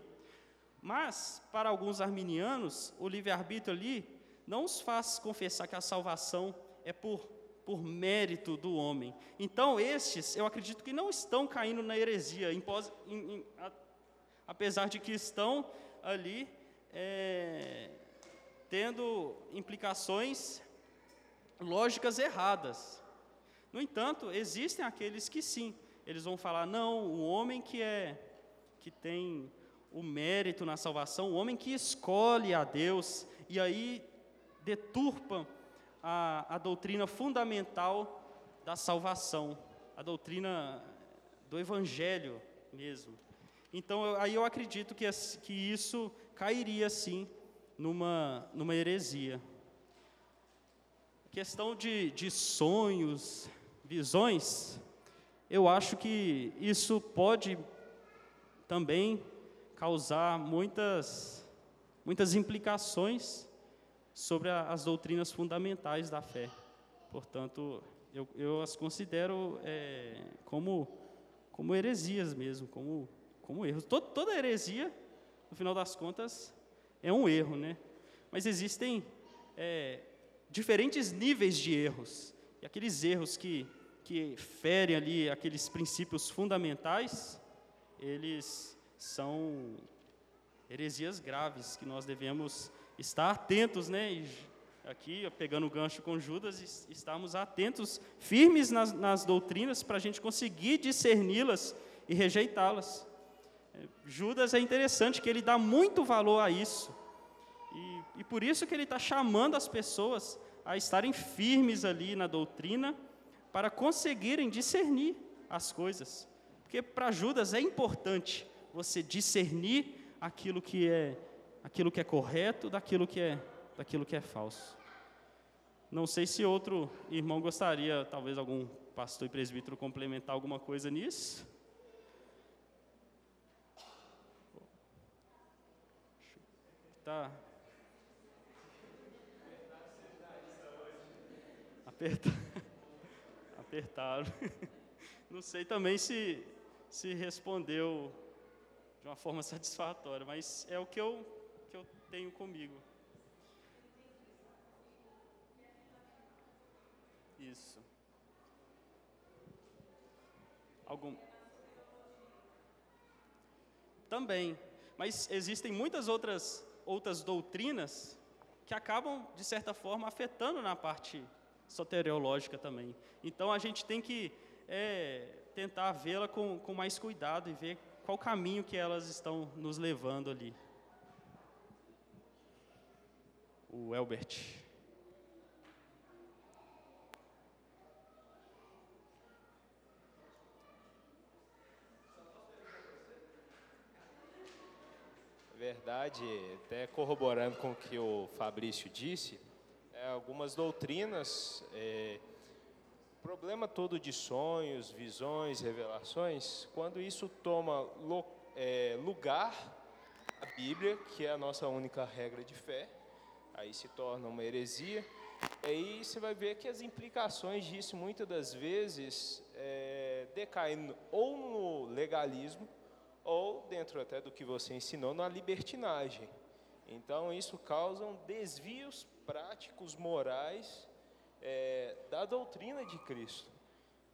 Mas, para alguns arminianos, o livre-arbítrio ali não os faz confessar que a salvação é por, por mérito do homem. Então, estes, eu acredito que não estão caindo na heresia, em, em, a, apesar de que estão ali é, tendo implicações lógicas erradas. No entanto, existem aqueles que sim, eles vão falar: não, o homem que é que tem o mérito na salvação, o homem que escolhe a Deus, e aí deturpam a, a doutrina fundamental da salvação, a doutrina do Evangelho mesmo. Então, eu, aí eu acredito que, que isso cairia, sim, numa, numa heresia. Questão de, de sonhos, visões, eu acho que isso pode também causar muitas, muitas implicações sobre a, as doutrinas fundamentais da fé. Portanto, eu, eu as considero é, como, como heresias mesmo, como, como erros. Todo, toda heresia, no final das contas, é um erro, né? Mas existem é, diferentes níveis de erros. E aqueles erros que que ferem ali aqueles princípios fundamentais, eles são heresias graves que nós devemos estar atentos, né? E aqui, pegando o gancho com Judas, estamos atentos, firmes nas, nas doutrinas, para a gente conseguir discerni-las e rejeitá-las. É, Judas é interessante que ele dá muito valor a isso, e, e por isso que ele está chamando as pessoas a estarem firmes ali na doutrina para conseguirem discernir as coisas. Porque para Judas é importante você discernir aquilo que é aquilo que é correto daquilo que é daquilo que é falso. Não sei se outro irmão gostaria, talvez algum pastor e presbítero complementar alguma coisa nisso. Tá. Aperta. (laughs) Apertaram. (laughs) Não sei também se se respondeu de uma forma satisfatória, mas é o que eu tenho comigo. Isso. Algum. Também. Mas existem muitas outras, outras doutrinas que acabam, de certa forma, afetando na parte soteriológica também. Então a gente tem que é, tentar vê-la com, com mais cuidado e ver qual caminho que elas estão nos levando ali. O Elbert. verdade, até corroborando com o que o Fabrício disse, é, algumas doutrinas, é, problema todo de sonhos, visões, revelações, quando isso toma lo, é, lugar a Bíblia, que é a nossa única regra de fé, aí se torna uma heresia. Aí você vai ver que as implicações disso muitas das vezes é, decaem ou no legalismo ou dentro até do que você ensinou na libertinagem. Então isso causa desvios práticos morais é, da doutrina de Cristo.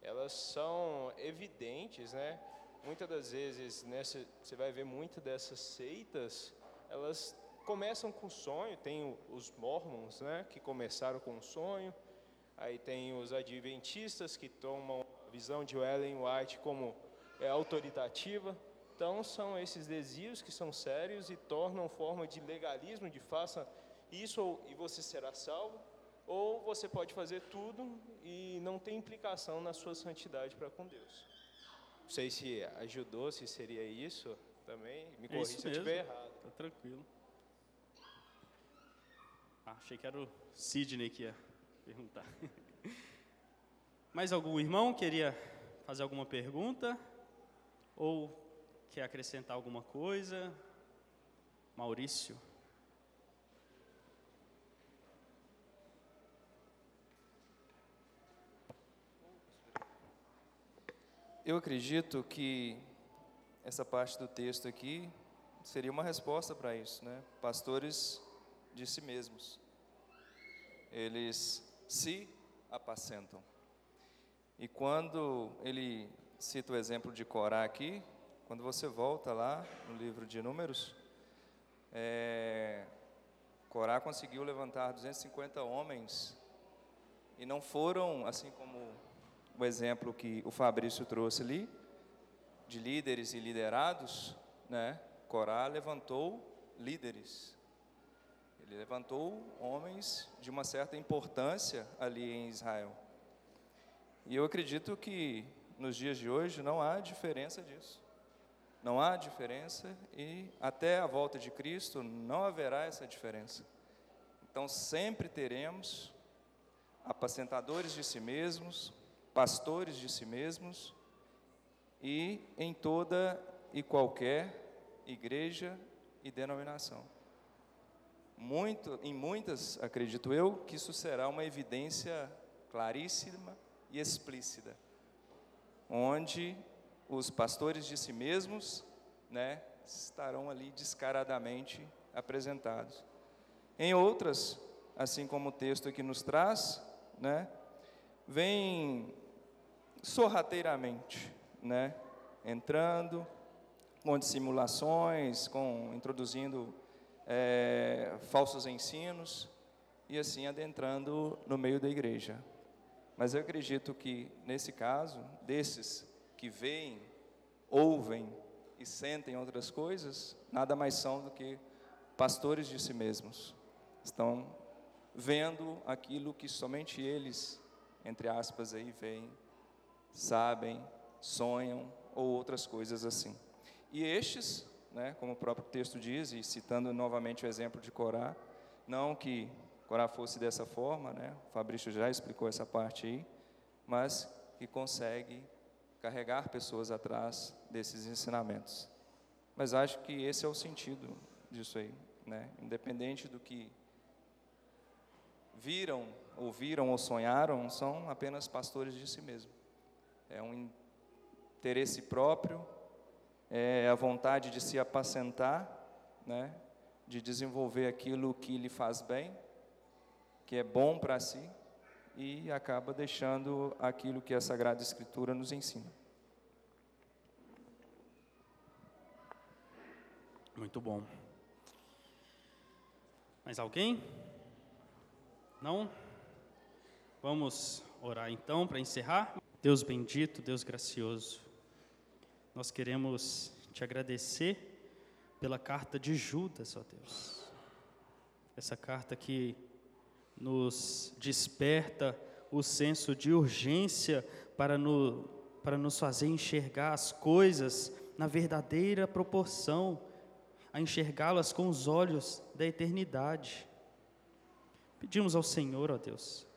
Elas são evidentes, né? Muitas das vezes, nessa, você vai ver muitas dessas seitas, elas começam com sonho. Tem os mormons, né? Que começaram com sonho. Aí tem os adventistas que tomam a visão de Ellen White como é, autoritativa. Então, são esses desvios que são sérios e tornam forma de legalismo, de faça isso e você será salvo, ou você pode fazer tudo e não tem implicação na sua santidade para com Deus. Não sei se ajudou, se seria isso também. Me corrija é se eu estiver errado. Tá tranquilo. Ah, achei que era o Sidney que ia perguntar. (laughs) Mais algum irmão queria fazer alguma pergunta? Ou Quer acrescentar alguma coisa? Maurício? Eu acredito que essa parte do texto aqui seria uma resposta para isso, né? Pastores de si mesmos. Eles se apacentam. E quando ele cita o exemplo de Corá aqui, quando você volta lá no livro de Números, é, Corá conseguiu levantar 250 homens e não foram, assim como o exemplo que o Fabrício trouxe ali, de líderes e liderados, né? Corá levantou líderes. Ele levantou homens de uma certa importância ali em Israel. E eu acredito que nos dias de hoje não há diferença disso. Não há diferença e até a volta de Cristo não haverá essa diferença. Então sempre teremos apacentadores de si mesmos, pastores de si mesmos e em toda e qualquer igreja e denominação. Muito, em muitas, acredito eu, que isso será uma evidência claríssima e explícita, onde os pastores de si mesmos, né, estarão ali descaradamente apresentados. Em outras, assim como o texto aqui nos traz, né, vem sorrateiramente, né, entrando com dissimulações, com introduzindo é, falsos ensinos e assim adentrando no meio da igreja. Mas eu acredito que nesse caso, desses que veem, ouvem e sentem outras coisas, nada mais são do que pastores de si mesmos. Estão vendo aquilo que somente eles, entre aspas, aí veem, sabem, sonham ou outras coisas assim. E estes, né, como o próprio texto diz, e citando novamente o exemplo de Corá, não que Corá fosse dessa forma, né? O Fabrício já explicou essa parte aí, mas que consegue carregar pessoas atrás desses ensinamentos. Mas acho que esse é o sentido disso aí, né? Independente do que viram, ouviram ou sonharam, são apenas pastores de si mesmo. É um interesse próprio, é a vontade de se apacentar, né? De desenvolver aquilo que lhe faz bem, que é bom para si e acaba deixando aquilo que a Sagrada Escritura nos ensina. Muito bom. Mais alguém? Não? Vamos orar então para encerrar. Deus bendito, Deus gracioso, nós queremos te agradecer pela carta de Judas, ó Deus. Essa carta que nos desperta o senso de urgência para, no, para nos fazer enxergar as coisas na verdadeira proporção, a enxergá-las com os olhos da eternidade. Pedimos ao Senhor, ó Deus,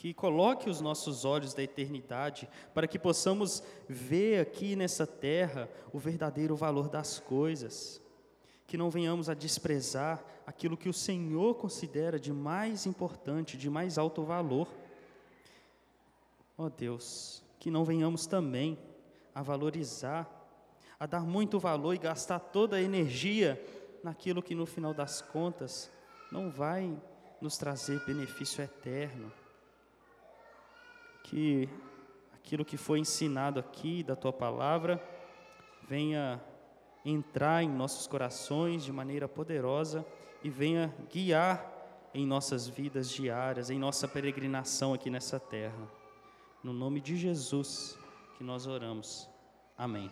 que coloque os nossos olhos da eternidade para que possamos ver aqui nessa terra o verdadeiro valor das coisas que não venhamos a desprezar aquilo que o Senhor considera de mais importante, de mais alto valor. Ó oh Deus, que não venhamos também a valorizar, a dar muito valor e gastar toda a energia naquilo que no final das contas não vai nos trazer benefício eterno. Que aquilo que foi ensinado aqui da tua palavra venha entrar em nossos corações de maneira poderosa e venha guiar em nossas vidas diárias, em nossa peregrinação aqui nessa terra. No nome de Jesus que nós oramos. Amém.